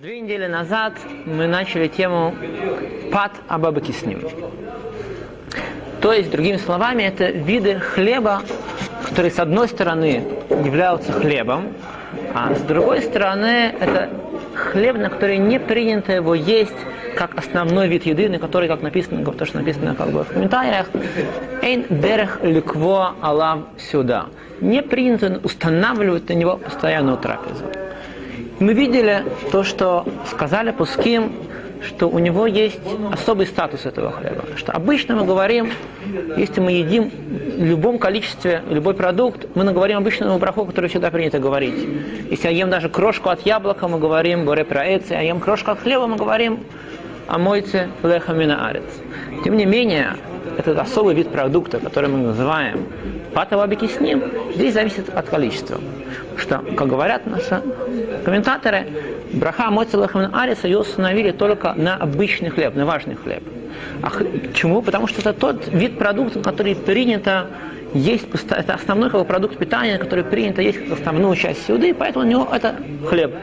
Две недели назад мы начали тему пад абабакисним. То есть, другими словами, это виды хлеба, которые с одной стороны являются хлебом, а с другой стороны это хлеб, на который не принято его есть как основной вид еды, на который, как написано, то, что написано как бы в комментариях, «Эйн дерех ликво алав сюда». Не принято устанавливать на него постоянную трапезу. Мы видели то, что сказали Пуским, что у него есть особый статус этого хлеба. Что обычно мы говорим, если мы едим в любом количестве, любой продукт, мы наговорим обычному браху, который всегда принято говорить. Если я ем даже крошку от яблока, мы говорим боре праэци, а ем крошку от хлеба, мы говорим о мойце лехамина арец. Тем не менее, этот особый вид продукта, который мы называем патовабики с ним, здесь зависит от количества. Что, как говорят наши комментаторы, браха Моцелахамин Ариса ее установили только на обычный хлеб, на важный хлеб. А чему? Потому что это тот вид продукта, который принято есть, это основной продукт питания, который принято есть как основную часть сюды, поэтому у него это хлеб.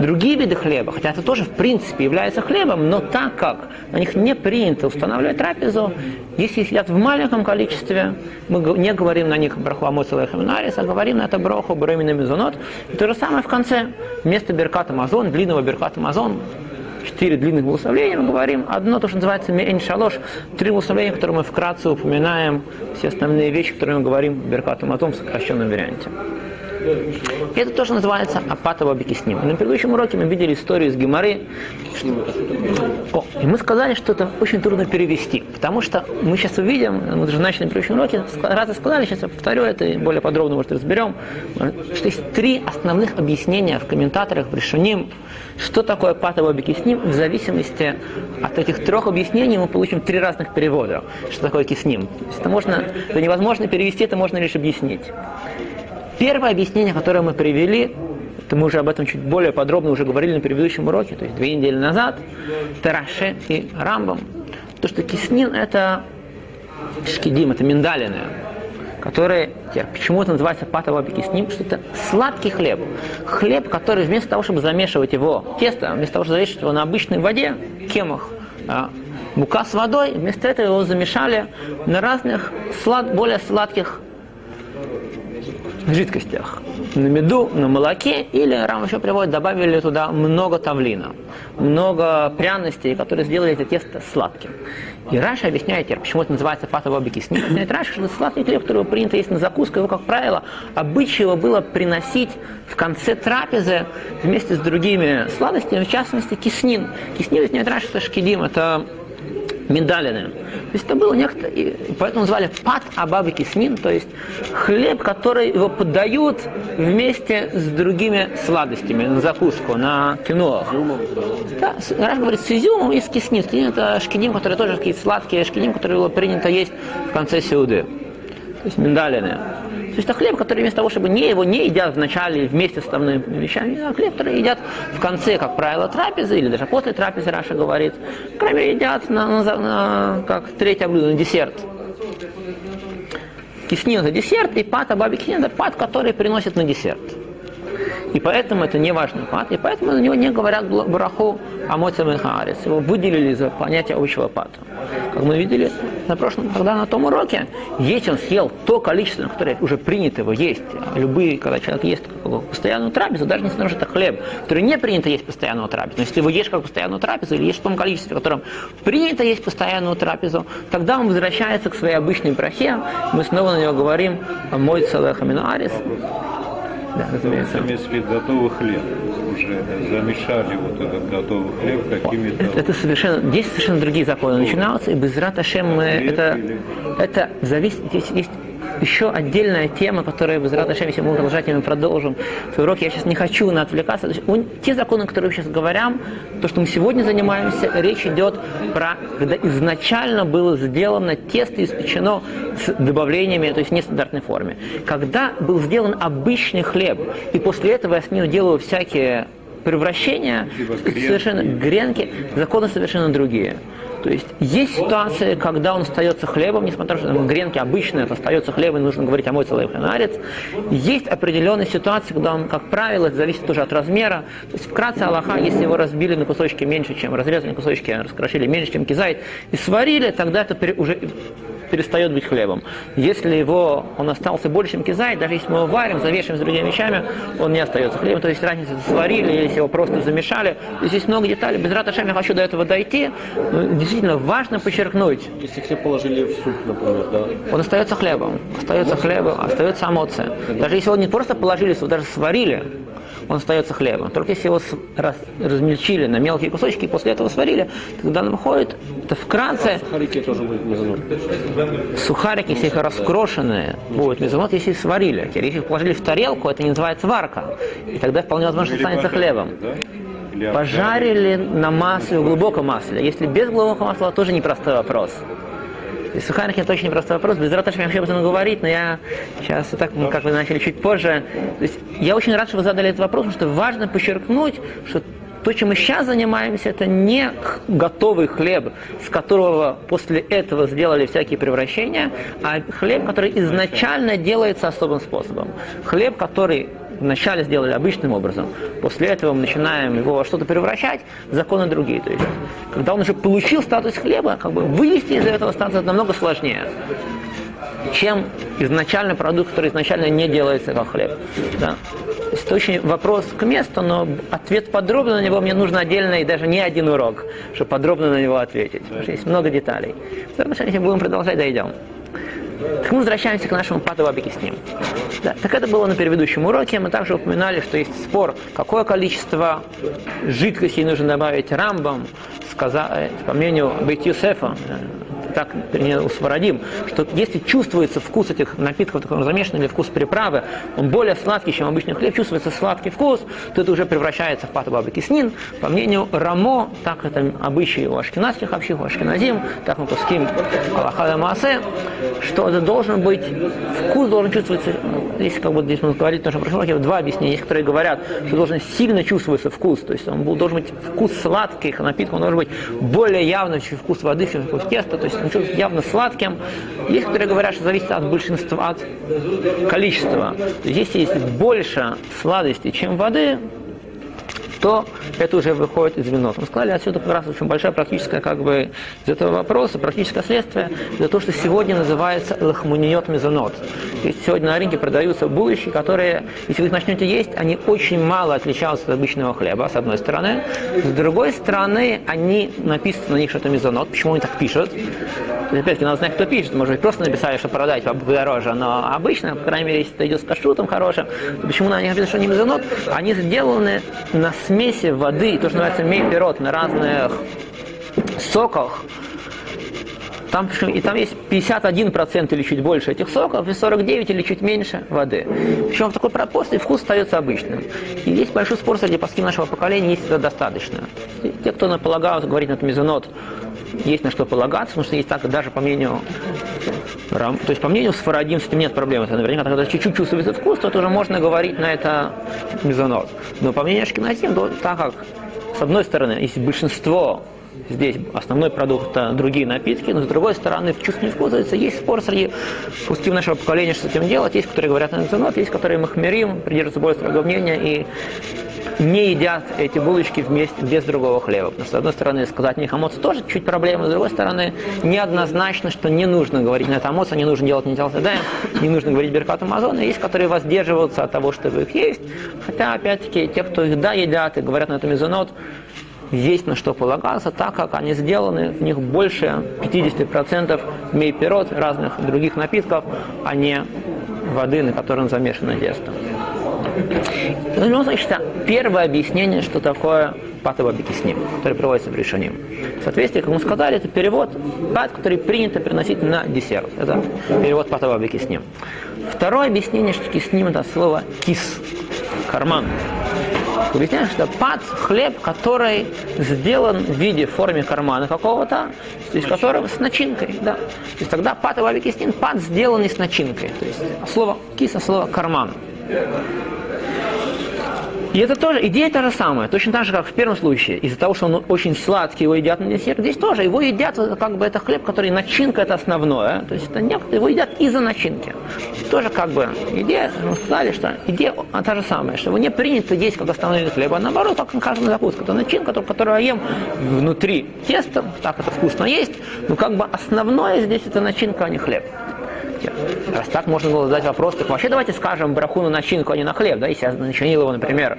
Другие виды хлеба, хотя это тоже в принципе является хлебом, но так как на них не принято устанавливать трапезу, если сидят в маленьком количестве, мы не говорим на них браху амоцелехаминарис, а говорим на это браху бремина мезонот. И то же самое в конце, вместо берката мазон, длинного берката мазон, четыре длинных благословения, мы говорим одно, то, что называется меэн шалош, три благословения, которые мы вкратце упоминаем, все основные вещи, которые мы говорим в Беркату Матом в сокращенном варианте. Это тоже называется апатова бикисним. На предыдущем уроке мы видели историю из Геморы. О, и мы сказали, что это очень трудно перевести, потому что мы сейчас увидим, мы уже начали на предыдущем уроке, раз сказали, сейчас я повторю это и более подробно, может, разберем, что есть три основных объяснения в комментаторах, в решении, что такое апатова бикисним, в зависимости от этих трех объяснений мы получим три разных перевода, что такое кисним. Это, можно, это невозможно перевести, это можно лишь объяснить. Первое объяснение, которое мы привели, это мы уже об этом чуть более подробно уже говорили на предыдущем уроке, то есть две недели назад, Тараше и Рамбам, то, что киснин это шкидим, это миндалины, которые, почему это называется патова кисним, что это сладкий хлеб. Хлеб, который вместо того, чтобы замешивать его тесто, вместо того, чтобы замешивать его на обычной воде, кемах, а, мука с водой, вместо этого его замешали на разных слад, более сладких жидкостях. На меду, на молоке, или Рам еще приводит, добавили туда много тавлина, много пряностей, которые сделали это тесто сладким. И Раша объясняет почему это называется патово бикисни. Объясняет Раша, что сладкий хлеб, который принято есть на закуску, его, как правило, обычай его было приносить в конце трапезы вместе с другими сладостями, в частности, киснин. Киснин, объясняет Раша, это шкидим, это миндалины. То есть это было некто, и поэтому назвали пат абабы киснин, то есть хлеб, который его подают вместе с другими сладостями на закуску, на киноах. Да, Раш говорит, с изюмом и с киснин. Киснин это шкиним, которые тоже такие сладкие, шкиним, которые было принято есть в конце сеуды. То есть миндалины. То есть это хлеб, который вместо того, чтобы не его не едят в начале вместе с основными вещами, а хлеб, который едят в конце, как правило, трапезы, или даже после трапезы, Раша говорит. Кроме едят на, на, на, как третье блюдо, на десерт. Киснин это десерт, и пат, а баби это пат, который приносит на десерт. И поэтому это не важный пад, и поэтому на него не говорят браху Амоцем и Хаарец. Его выделили за понятие общего пада. Как мы видели на прошлом, когда на том уроке, если он съел то количество, которое уже принято его есть, любые, когда человек ест постоянную трапезу, даже что это хлеб, который не принято есть постоянную трапезу, но если его ешь как постоянную трапезу, или ешь в том количестве, в котором принято есть постоянную трапезу, тогда он возвращается к своей обычной брахе, мы снова на него говорим «Мой целых аминуарис», да, разумеется. Имеется в виду готовый хлеб. Уже замешали вот этот готовый хлеб какими-то... Это, это совершенно, здесь совершенно другие законы. Начинаются, и без Раташем это, это зависит, здесь есть еще отдельная тема, которая без Раташем, если мы продолжать, мы продолжим свой урок, я сейчас не хочу на отвлекаться. То есть, он, те законы, которые мы сейчас говорим, то, что мы сегодня занимаемся, речь идет про, когда изначально было сделано тесто, испечено с добавлениями, то есть в нестандартной форме. Когда был сделан обычный хлеб, и после этого я с ним делаю всякие превращения, совершенно гренки, законы совершенно другие. То есть есть ситуации, когда он остается хлебом, несмотря на то, что гренки обычные, это остается хлебом, и нужно говорить о мой целый ханарец. Есть определенные ситуации, когда он, как правило, это зависит уже от размера. То есть вкратце Аллаха, если его разбили на кусочки меньше, чем разрезали кусочки, раскрошили меньше, чем кизайт, и сварили, тогда это уже перестает быть хлебом. Если его, он остался больше, чем кизай, даже если мы его варим, завешиваем с другими вещами, он не остается хлебом. То есть разница сварили, или если его просто замешали. То есть есть много деталей. Без раташем я хочу до этого дойти. Но действительно важно подчеркнуть. Если хлеб положили в суп, например, да? Он остается хлебом. Остается хлебом, остается эмоция. Даже если его не просто положили, даже сварили, он остается хлебом. Только если его раз, размельчили на мелкие кусочки и после этого сварили, тогда он выходит, это вкратце... Сухарики тоже будут мезонот. Сухарики, если их раскрошенные, будут мезонот, если их сварили. Если их положили в тарелку, это не называется варка. И тогда вполне возможно, что станется хлебом. Пожарили на масле, в глубоком масле. Если без глубокого масла, тоже непростой вопрос. И сухарики это очень непростой вопрос. Без раташи я вообще об этом говорить, но я сейчас так, ну, как вы начали чуть позже. То есть я очень рад, что вы задали этот вопрос, потому что важно подчеркнуть, что то, чем мы сейчас занимаемся, это не готовый хлеб, с которого после этого сделали всякие превращения, а хлеб, который изначально делается особым способом. Хлеб, который вначале сделали обычным образом, после этого мы начинаем его во что-то превращать, законы другие. То есть, когда он уже получил статус хлеба, как бы вывести из этого статуса намного сложнее чем изначальный продукт, который изначально не делается как хлеб. Да. Это очень вопрос к месту, но ответ подробно на него мне нужно отдельно и даже не один урок, чтобы подробно на него ответить. Потому что есть много деталей. Если будем продолжать, дойдем. Так мы возвращаемся к нашему Патавабике с ним. Да, так это было на предыдущем уроке. Мы также упоминали, что есть спор, какое количество жидкости нужно добавить рамбам, сказать, по мнению Бейт Юсефа, так не усвородим, что если чувствуется вкус этих напитков, такой замешанный или вкус приправы, он более сладкий, чем обычный хлеб, чувствуется сладкий вкус, то это уже превращается в патабаба киснин. По мнению Рамо, так это обычаи у ашкенадских общих, у ашкеназим, так мы пуским Аллахада Маасе, что это должен быть, вкус должен чувствоваться, здесь как бы здесь мы говорим, тоже прошлом два объяснения, есть, которые говорят, что должен сильно чувствоваться вкус, то есть он должен быть вкус сладких напитков, он должен быть более явный, чем вкус воды, чем вкус теста, то есть он явно сладким. Есть, которые говорят, что зависит от большинства, от количества. То есть, если есть больше сладости, чем воды, то это уже выходит из винот. Мы сказали, отсюда как раз очень большая практическая, как бы, из этого вопроса, практическое следствие, это то, что сегодня называется лахмуниот мезонот. То есть сегодня на рынке продаются булочки, которые, если вы их начнете есть, они очень мало отличаются от обычного хлеба, с одной стороны. С другой стороны, они написано на них, что это мезонот. Почему они так пишут? Опять-таки, надо знать, кто пишет. Может быть, просто написали, что продать дороже, но обычно, по крайней мере, если это идет с кашрутом хорошим, то почему на них написано, что они мезонот? Они сделаны на смеси воды, то, что называется мейперот, на разных соках, там, и там есть 51% или чуть больше этих соков, и 49 или чуть меньше воды. Причем в такой пропорции вкус остается обычным. И есть большой спор среди паским нашего поколения, есть это достаточно. И те, кто полагают говорить на мезонот, есть на что полагаться, потому что есть так, даже по мнению то есть, по мнению Сфарадим, с этим нет проблем. Это наверняка, когда чуть-чуть чувствуется вкус, то уже можно говорить на это мезонот. Но по мнению Ашкиназим, то, так как, с одной стороны, есть большинство здесь основной продукт это другие напитки, но с другой стороны в чувстве вкуса есть спор среди пустив нашего поколения, что с этим делать. Есть, которые говорят на мезонот, есть, которые махмерим, придерживаются более строгого мнения и не едят эти булочки вместе без другого хлеба. Потому что, с одной стороны, сказать не хамоц тоже чуть проблема, с другой стороны, неоднозначно, что не нужно говорить на хамоц, не нужно делать не делать не нужно говорить беркат Амазона. Есть, которые воздерживаются от того, чтобы их есть. Хотя, опять-таки, те, кто их да едят и говорят на это мезонот, есть на что полагаться, так как они сделаны, в них больше 50% мейперот, разных других напитков, а не воды, на котором замешано тесто. Ну, значит, первое объяснение, что такое патовабики с ним, который приводится в решении. В соответствии, как мы сказали, это перевод пат, который принято приносить на десерт. Это перевод патовабики с ним. Второе объяснение, что кисним это слово кис, карман. Объясняем, что пад – хлеб, который сделан в виде, в форме кармана какого-то, то есть которого с начинкой. Да. То есть тогда пад и вавикистин, пад сделанный с начинкой. То есть слово киса, слово карман. И это тоже, идея та же самая, точно так же, как в первом случае. Из-за того, что он очень сладкий, его едят на десерт, здесь тоже. Его едят, как бы это хлеб, который начинка это основное. То есть это не, его едят из-за начинки. Тоже как бы идея, мы сказали, что идея та же самая, что его не принято есть как основной вид хлеба, а наоборот, как каждая закуска. Это начинка, которую я ем внутри теста, так это вкусно есть, но как бы основное здесь это начинка, а не хлеб. Раз так можно было задать вопрос, так вообще давайте скажем браху на начинку, а не на хлеб, да, если я начинил его, например,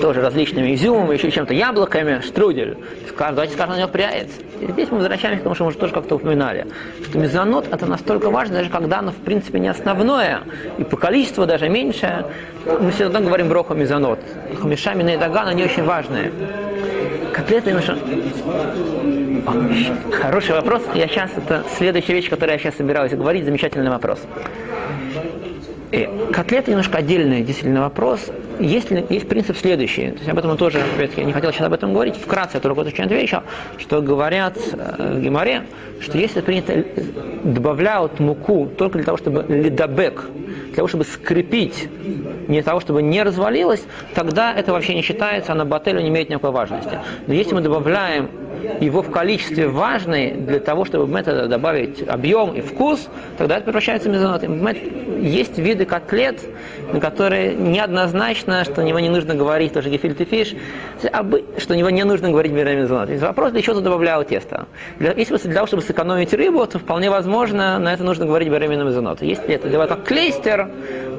тоже различными изюмами, еще чем-то, яблоками, штрудель. Давайте скажем на него пряец. И здесь мы возвращаемся к тому, что мы уже тоже как-то упоминали, что мезонот это настолько важно, даже когда оно в принципе не основное, и по количеству даже меньше. Мы всегда говорим броху мезонот. Хамишами и даган, они очень важные. Котлеты немножко... Хороший вопрос. Я сейчас, это следующая вещь, которую я сейчас собираюсь говорить, замечательный вопрос. И котлеты немножко отдельный действительно вопрос. Есть, есть принцип следующий. То есть об этом мы тоже, опять-таки, не хотел сейчас об этом говорить. Вкратце я только очень отвечу, что говорят в Геморе, что если принято добавляют муку только для того, чтобы ледобек, для того, чтобы скрепить, не для того, чтобы не развалилось, тогда это вообще не считается, а на бателю не имеет никакой важности. Но если мы добавляем его в количестве важный для того, чтобы это добавить объем и вкус, тогда это превращается в мезонот. Есть виды котлет, на которые неоднозначно, что него не нужно говорить тоже гефильт и фиш, что него не нужно говорить мезонот. Есть вопрос, для чего ты добавлял тесто. Для, если для того, чтобы сэкономить рыбу, то вполне возможно, на это нужно говорить беременна мезонот. Если это делать как клейстер,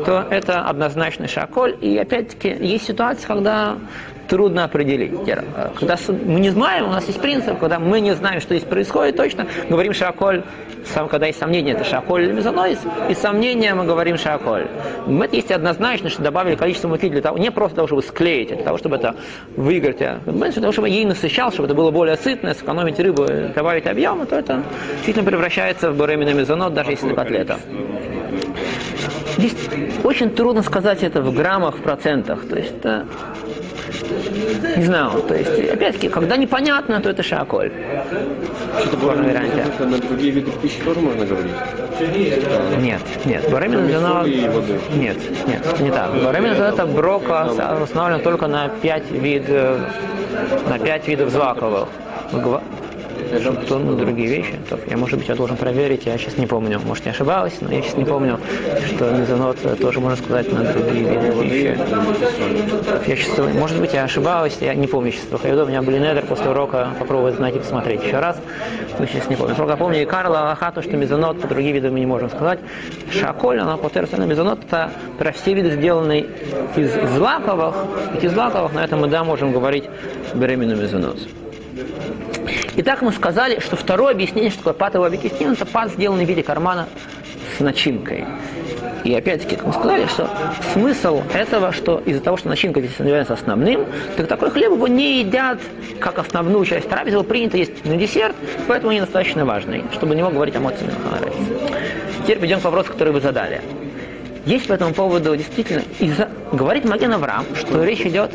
то это однозначный шаколь. И опять-таки есть ситуация, когда трудно определить. Когда мы не знаем, у нас есть принцип, когда мы не знаем, что здесь происходит точно, говорим шаколь, сам, когда есть сомнения, это шаколь или мезонойс, и сомнения мы говорим шаколь. Это есть однозначно, что добавили количество муки для того, не просто для того, чтобы склеить, а для того, чтобы это выиграть, а для того, чтобы ей насыщал, чтобы это было более сытно, сэкономить рыбу, добавить объем, то это действительно превращается в беременный мезонот, даже если котлета. Здесь очень трудно сказать это в граммах, в процентах. То есть это не знаю, то есть, опять-таки, когда непонятно, то это шаколь. Что-то было варианте. На другие виды пищи тоже можно говорить? Нет, нет. Баремин зерно... Нет, нет, не так. Баремин это брока установлен только на 5 видов, на 5 видов злаковых то, ну, другие вещи. То, я, может быть, я должен проверить, я сейчас не помню, может, я ошибалась, но я сейчас не помню, что мезонот тоже можно сказать на другие вещи. Я сейчас, может быть, я ошибалась, я не помню сейчас. Только у меня были недер после урока, попробовать найти, посмотреть еще раз. Но сейчас не помню. Только я помню и Карла Аллаха, то, что мезонот по другим видам мы не можем сказать. Шаколь, она по терсу мезонот, это про все виды сделанные из злаковых, из злаковых, на этом мы, да, можем говорить беременную мезонот. Итак, мы сказали, что второе объяснение, что такое патовый объектив, это пат, сделанный в виде кармана с начинкой. И опять-таки, как мы сказали, что смысл этого, что из-за того, что начинка здесь является основным, так такой хлеб его не едят как основную часть трапезы, его принято есть на десерт, поэтому он недостаточно важный, чтобы не мог говорить о моции Теперь перейдем к вопросу, который вы задали. Есть по этому поводу действительно, из-за, говорит Маген Авраам, что речь идет,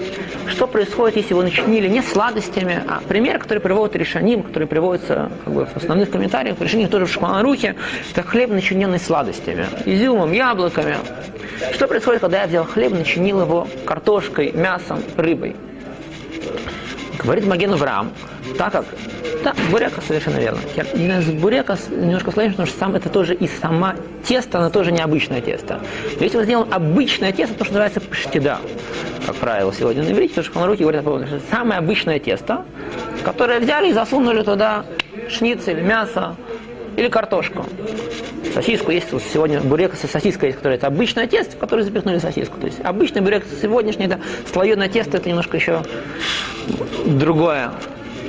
что происходит, если его начинили не сладостями, а пример, который приводит Решаним, который приводится как бы, в основных комментариях, Решаним тоже в Шманарухе, это хлеб, начиненный сладостями, изюмом, яблоками. Что происходит, когда я взял хлеб, начинил его картошкой, мясом, рыбой? Говорит Маген Авраам, так как да, бурека совершенно верно. С бурека немножко сложнее, потому что сам это тоже и сама тесто, оно тоже необычное тесто. Но если мы сделаем обычное тесто, то, что называется пштида, как правило, сегодня на иврите, потому что ханруки говорят, что самое обычное тесто, которое взяли и засунули туда шницель, мясо или картошку. Сосиску есть вот сегодня бурек со сосиской, есть, которое это обычное тесто, в которое запихнули сосиску. То есть обычный бурек сегодняшний, это слоеное тесто, это немножко еще другое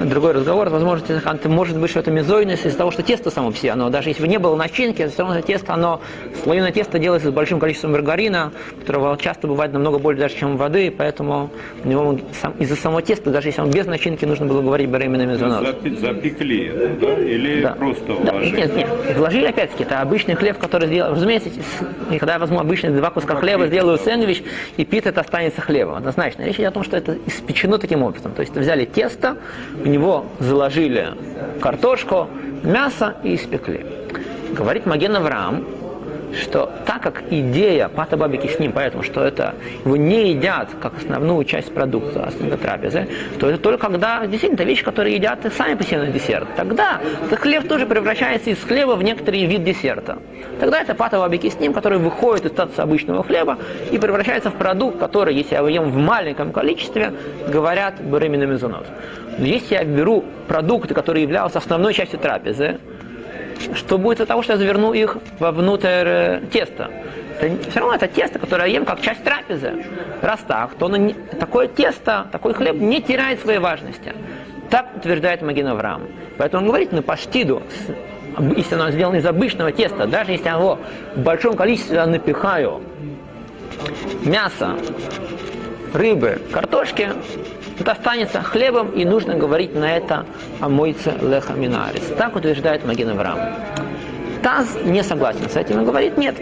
другой разговор, возможно, может быть, что это мезойность из-за того, что тесто само все, оно, даже если бы не было начинки, все равно тесто, оно, слоеное тесто делается с большим количеством маргарина, которого часто бывает намного больше даже, чем воды, поэтому у него сам, из-за самого теста, даже если он без начинки, нужно было говорить беременна мезонос. Запекли, да? Или да. просто вложили? Да. Нет, нет, вложили опять-таки, это обычный хлеб, который сделал, разумеется, когда я возьму обычные два куска хлеба, сделаю сэндвич, и пит это останется хлебом, однозначно. Речь идет о том, что это испечено таким образом, то есть взяли тесто, в него заложили картошку, мясо и испекли. Говорит Маген Авраам, что так как идея пата бабики с ним, поэтому что это его не едят как основную часть продукта, основной трапезы, то это только когда действительно это вещь, которую едят сами по себе на десерт. Тогда этот хлеб тоже превращается из хлеба в некоторый вид десерта. Тогда это пата бабики с ним, который выходит из статуса обычного хлеба и превращается в продукт, который, если я его ем в маленьком количестве, говорят беременный мезонот. Но если я беру продукты, которые являются основной частью трапезы, что будет от того, что я заверну их вовнутрь э, теста? Это, все равно это тесто, которое я ем как часть трапезы. Раз так, то оно не, такое тесто, такой хлеб не теряет своей важности. Так утверждает Маген Авраам. Поэтому он говорит на паштиду, если оно сделано из обычного теста, даже если я его в большом количестве напихаю мясо, рыбы, картошки, это останется хлебом, и нужно говорить на это «амойце леха минарис». Так утверждает Маген Авраам. Таз не согласен с этим и говорит, нет,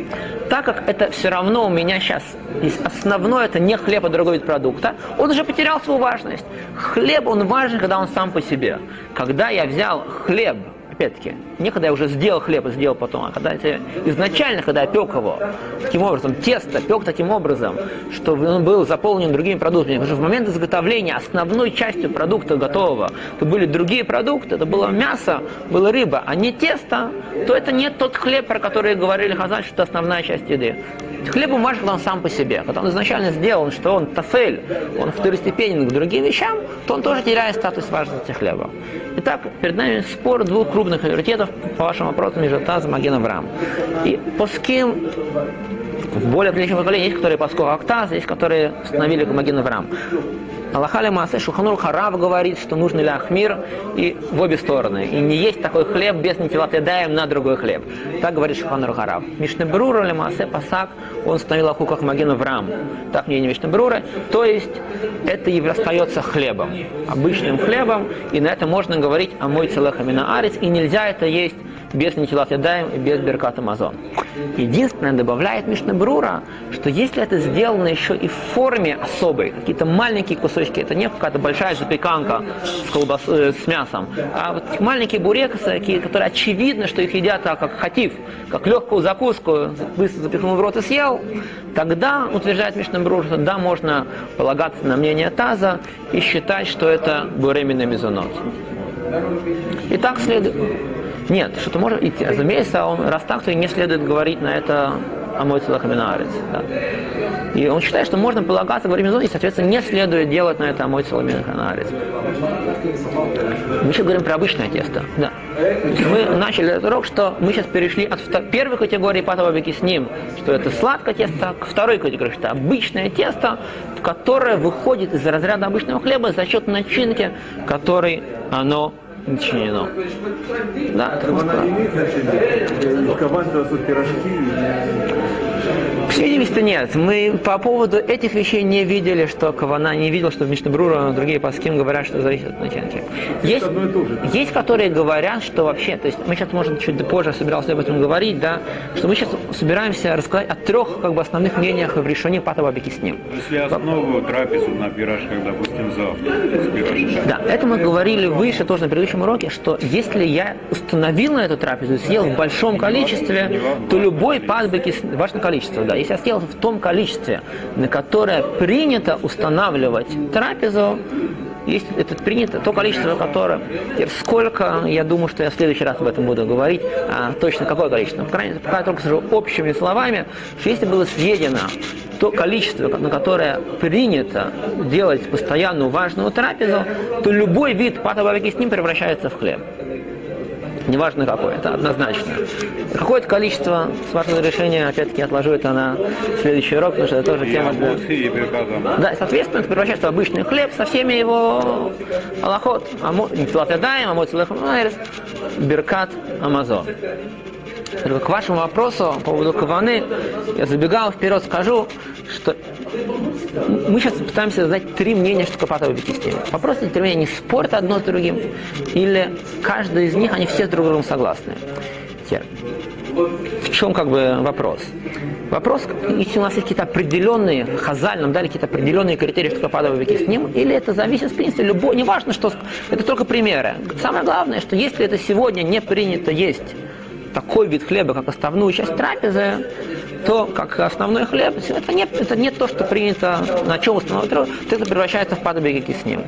так как это все равно у меня сейчас основное, это не хлеб, а другой вид продукта, он уже потерял свою важность. Хлеб, он важен, когда он сам по себе. Когда я взял хлеб, опять-таки, не когда я уже сделал хлеб и сделал потом, а когда я, изначально, когда я пек его, таким образом, тесто пек таким образом, что он был заполнен другими продуктами, потому что в момент изготовления основной частью продукта готового, то были другие продукты, это было мясо, была рыба, а не тесто, то это не тот хлеб, про который говорили Хазаль, что это основная часть еды. Хлеб когда он сам по себе. Когда он изначально сделан, что он тафель, он второстепенен к другим вещам, то он тоже теряет статус важности хлеба. Итак, перед нами спор двух крупных авторитетов по вашим вопросам между Тазом и Маген Авраам. И по кем в более отличном поколении есть, которые поскольку Актаз, есть, которые установили Маген Авраам. Аллахали Маасе Шуханур Харав говорит, что нужно ли и в обе стороны. И не есть такой хлеб без нитилат едаем на другой хлеб. Так говорит Шуханур Харав. Мишнебрура ли Маасе Пасак, он установил Аху как Маген Авраам. Так мнение Мишнебрура. То есть это и остается хлебом. Обычным хлебом. И на это можно говорить о мой целехамина арец. И нельзя это есть без Нитилат Ядаем и без Беркат Амазон. Единственное, добавляет Мишна Брура, что если это сделано еще и в форме особой, какие-то маленькие кусочки, это не какая-то большая запеканка с, колбас, э, с мясом, а вот маленькие бурексы, которые очевидно, что их едят так, как хатив, как легкую закуску, быстро запихнул в рот и съел, тогда, утверждает Мишна Брура, что да, можно полагаться на мнение Таза и считать, что это буремина мезонот. И так следует. Нет, что-то может идти. Разумеется, он, раз так, то и не следует говорить на это Амой Целахаминарец. Да. И он считает, что можно полагаться во время зоны, и, соответственно, не следует делать на это Амой Целахаминарец. Мы сейчас говорим про обычное тесто. Да. Мы начали этот урок, что мы сейчас перешли от первой категории патовобики с ним, что это сладкое тесто, к второй категории, что обычное тесто, которое выходит из разряда обычного хлеба за счет начинки, которой оно начинено. Да, это Она имеет значение? Кабан пирожки? По видимости, нет. Мы по поводу этих вещей не видели, что Кавана не видел, что Мишнабрура, другие паским говорят, что зависит от начинки. Есть, есть, которые говорят, что вообще, то есть мы сейчас, может, чуть позже собирался об этом говорить, да, что мы сейчас собираемся рассказать о трех как бы, основных мнениях в решении Патова с ним. Если основу трапезу на пирожках, допустим, завтра, с пирожками. Да, это мы говорили выше тоже на предыдущем уроке, что если я установил на эту трапезу съел в большом количестве, то любой патбеки, важное количество, да, если съел в том количестве, на которое принято устанавливать трапезу, есть это принято, то количество, которое... Сколько, я думаю, что я в следующий раз об этом буду говорить, а точно какое количество. По крайней мере, пока я только скажу общими словами, что если было съедено то количество, на которое принято делать постоянную важную трапезу, то любой вид патоварики с ним превращается в хлеб неважно какое, это однозначно. Какое-то количество, с вашего разрешения, опять-таки отложу это на следующий урок, потому что это тоже тема для... Да, соответственно, это превращается в обычный хлеб со всеми его аллахот, платедаем, амот беркат, амазон. К вашему вопросу по поводу каваны, я забегал вперед, скажу, что мы сейчас пытаемся задать три мнения, что такое патовая система. Вопрос эти три мнения не спорят одно с другим, или каждый из них, они все с друг другом согласны. В чем как бы вопрос? Вопрос, если у нас есть какие-то определенные, хазаль нам дали какие-то определенные критерии, что такое падовый с ним, или это зависит, в принципе, любой, неважно, что, это только примеры. Самое главное, что если это сегодня не принято есть такой вид хлеба, как основную часть трапезы, то как основной хлеб, это не, это не то, что принято, на чем установлено, то это превращается в падобеги кисним.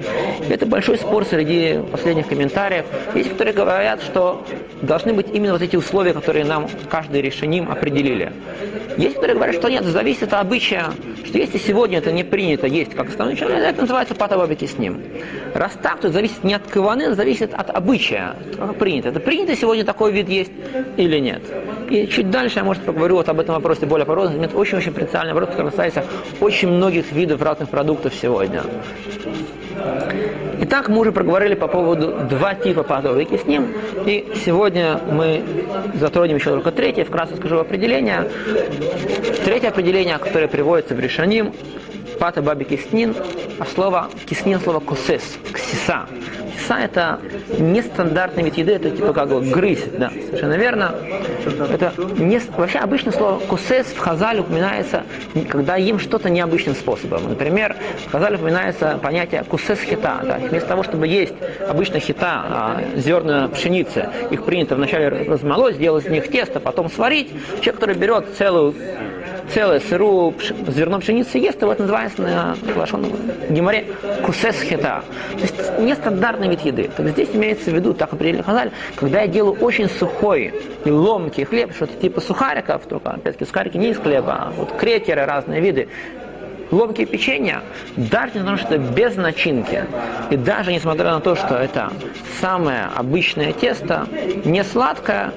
Это большой спор среди последних комментариев. Есть, которые говорят, что должны быть именно вот эти условия, которые нам каждый решением определили. Есть, которые говорят, что нет, зависит от обычая, что если сегодня это не принято есть как основной человек, это называется падобеги с ним. Раз так, то зависит не от каваны, а зависит от обычая, как принято. Это принято сегодня такой вид есть или нет. И чуть дальше я, может, поговорю вот об этом вопросе более подробно. Это очень-очень принципиальный вопрос, который касается очень многих видов разных продуктов сегодня. Итак, мы уже проговорили по поводу два типа падовой кисним, и сегодня мы затронем еще только третье, вкратце скажу определение. Третье определение, которое приводится в решении, пата баби киснин, а слово киснин слово косес, ксиса. Киса это нестандартный вид еды, это типа как бы грызть, да, совершенно верно. Это не, вообще обычно слово кусес в Хазале упоминается, когда им что-то необычным способом. Например, в Хазале упоминается понятие кусес хита. Да. Вместо того, чтобы есть обычно хита, а, зерна пшеницы, их принято вначале размолоть, сделать из них тесто, потом сварить. Человек, который берет целую целое сырую пш... зерно пшеницы ест, его это называется на лошоном геморе кусес хита. То есть нестандартный вид еды. Так здесь имеется в виду, так определили Хазаль, когда я делаю очень сухой и ломкий хлеб, что-то типа сухариков, только опять-таки сухарики не из хлеба, а вот крекеры, разные виды, ломкие печенья, даже то, что это без начинки, и даже несмотря на то, что это самое обычное тесто, не сладкое,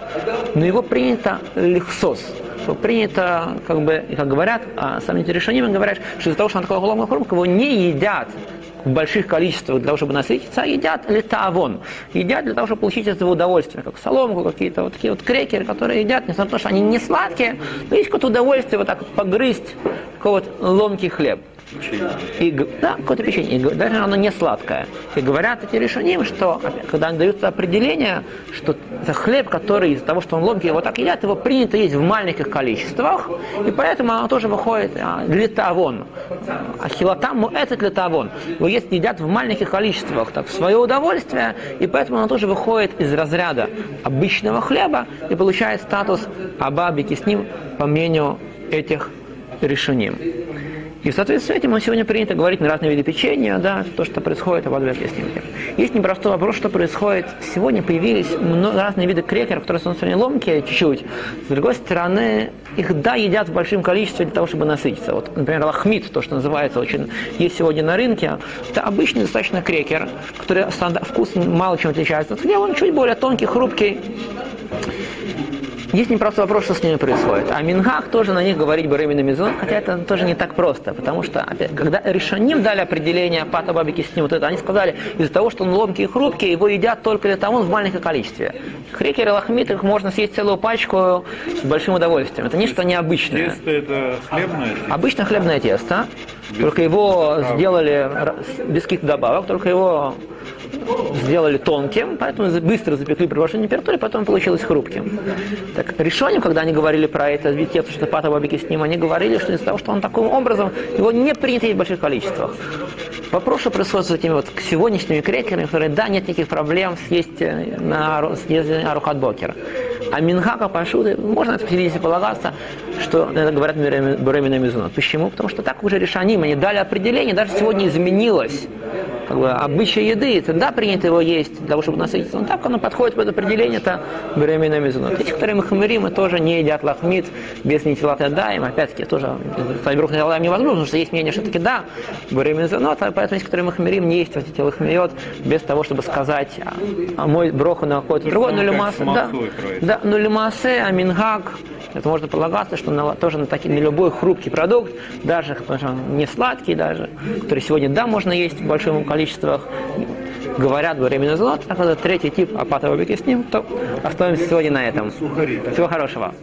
но его принято лихсос, что принято, как бы, как говорят, а сами эти решения говорят, что из-за того, что он такой ломкий хрупкий, его не едят в больших количествах для того, чтобы насытиться, а едят летавон. Едят для того, чтобы получить это удовольствие, как соломку, какие-то вот такие вот крекеры, которые едят, несмотря на то, что они не сладкие, но есть какое-то удовольствие вот так погрызть такой вот ломкий хлеб. И, да, какое-то печенье. И, даже оно не сладкое. И говорят эти решения, что когда они дают определение, что это хлеб, который из-за того, что он ломкий, его так едят, его принято есть в маленьких количествах, и поэтому оно тоже выходит а, литавон. А хилотам этот литавон. Его есть едят в маленьких количествах, так, в свое удовольствие, и поэтому оно тоже выходит из разряда обычного хлеба и получает статус абабики с ним по мнению этих решений. И в соответствии с этим мы сегодня принято говорить на разные виды печенья, да, то, что происходит в адвентной снимке. Есть непростой вопрос, что происходит. Сегодня появились много, разные виды крекеров, которые становятся стороны ломкие чуть-чуть. С другой стороны, их, да, едят в большом количестве для того, чтобы насытиться. Вот, например, лахмит, то, что называется, очень есть сегодня на рынке. Это обычный достаточно крекер, который вкус мало чем отличается от хлеба, он чуть более тонкий, хрупкий. Есть непростой вопрос, что с ними происходит. А Мингах тоже на них говорить Баремина Мизон, хотя это тоже не так просто, потому что, опять, когда решеним дали определение Пата Бабики с ним, вот это, они сказали, из-за того, что он ломкий и хрупкий, его едят только для того, в маленьком количестве. Хрекер и лахмит, их можно съесть целую пачку с большим удовольствием. Это нечто необычное. Тесто это хлебное? Обычно хлебное тесто, только его сделали без каких-то добавок, только его сделали тонким, поэтому быстро запекли при большой температуре, потом получилось хрупким. Так, решением, когда они говорили про это, ведь те, что пата бабики с ним, они говорили, что из-за того, что он таким образом, его не принято в больших количествах. Вопрос, что происходит с этими вот сегодняшними крекерами, которые, да, нет никаких проблем съесть на съесть Арухат Бокер. А Минхака Пашуды, можно это полагаться, что это говорят Буремина Мизунот. Почему? Потому что так уже решаним, они дали определение, даже сегодня изменилось как бы, обычай еды, это да, принято его есть для того, чтобы насытиться. Но так оно подходит под определение, это беременная мезонот. Эти, которые мы хамерим, тоже не едят лахмит без нитилат даем. Опять-таки, тоже Файбрух невозможно, потому что есть мнение, что таки да, беременная мезонот, а поэтому есть, которые мы хамерим, не есть эти лахмиот без того, чтобы сказать, а, а мой броху на какой-то другой, ну лимасе, да, да, ну лимасе, амингак, это можно полагаться, что на, тоже на, таки, на любой хрупкий продукт, даже не сладкий даже, который сегодня, да, можно есть в большом количествах, говорят во время злот, а когда третий тип апатового с ним, то остановимся сегодня на этом. Всего хорошего.